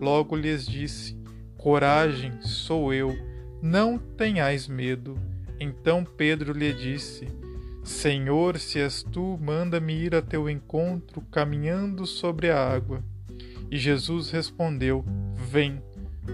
logo lhes disse: Coragem, sou eu não tenhais medo. Então Pedro lhe disse: Senhor, se és tu, manda-me ir a teu encontro caminhando sobre a água. E Jesus respondeu: Vem.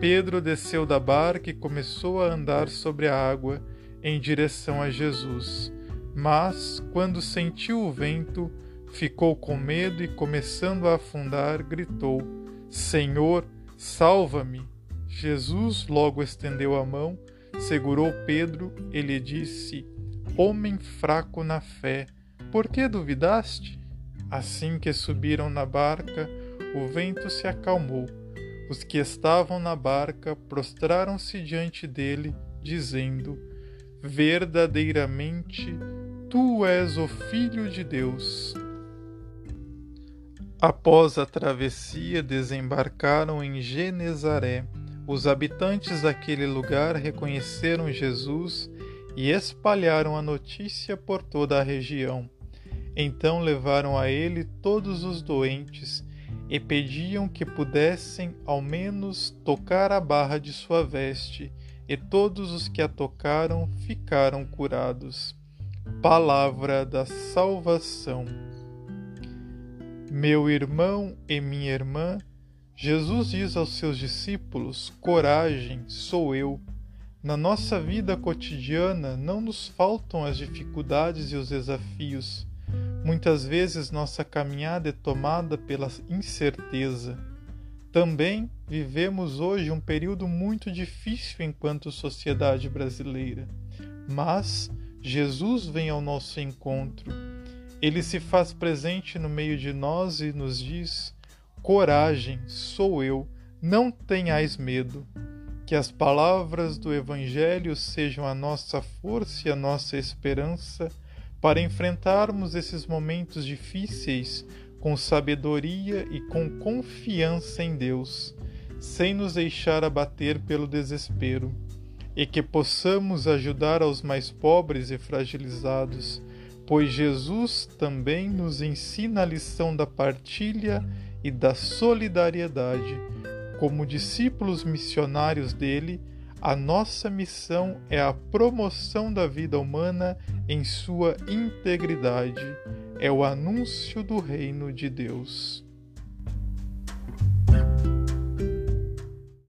Pedro desceu da barca e começou a andar sobre a água em direção a Jesus. Mas, quando sentiu o vento, ficou com medo e, começando a afundar, gritou: Senhor, salva-me! Jesus logo estendeu a mão, segurou Pedro e lhe disse: Homem fraco na fé, por que duvidaste? Assim que subiram na barca, o vento se acalmou. Os que estavam na barca prostraram-se diante dele, dizendo: Verdadeiramente, tu és o Filho de Deus. Após a travessia, desembarcaram em Genezaré. Os habitantes daquele lugar reconheceram Jesus e espalharam a notícia por toda a região. Então levaram a ele todos os doentes e pediam que pudessem ao menos tocar a barra de sua veste, e todos os que a tocaram ficaram curados. Palavra da salvação. Meu irmão e minha irmã, Jesus diz aos seus discípulos: Coragem, sou eu. Na nossa vida cotidiana não nos faltam as dificuldades e os desafios. Muitas vezes nossa caminhada é tomada pela incerteza. Também vivemos hoje um período muito difícil enquanto sociedade brasileira. Mas Jesus vem ao nosso encontro. Ele se faz presente no meio de nós e nos diz: Coragem, sou eu, não tenhais medo. Que as palavras do Evangelho sejam a nossa força e a nossa esperança para enfrentarmos esses momentos difíceis com sabedoria e com confiança em Deus, sem nos deixar abater pelo desespero, e que possamos ajudar aos mais pobres e fragilizados, pois Jesus também nos ensina a lição da partilha e da solidariedade. Como discípulos missionários dele, a nossa missão é a promoção da vida humana em sua integridade, é o anúncio do reino de Deus.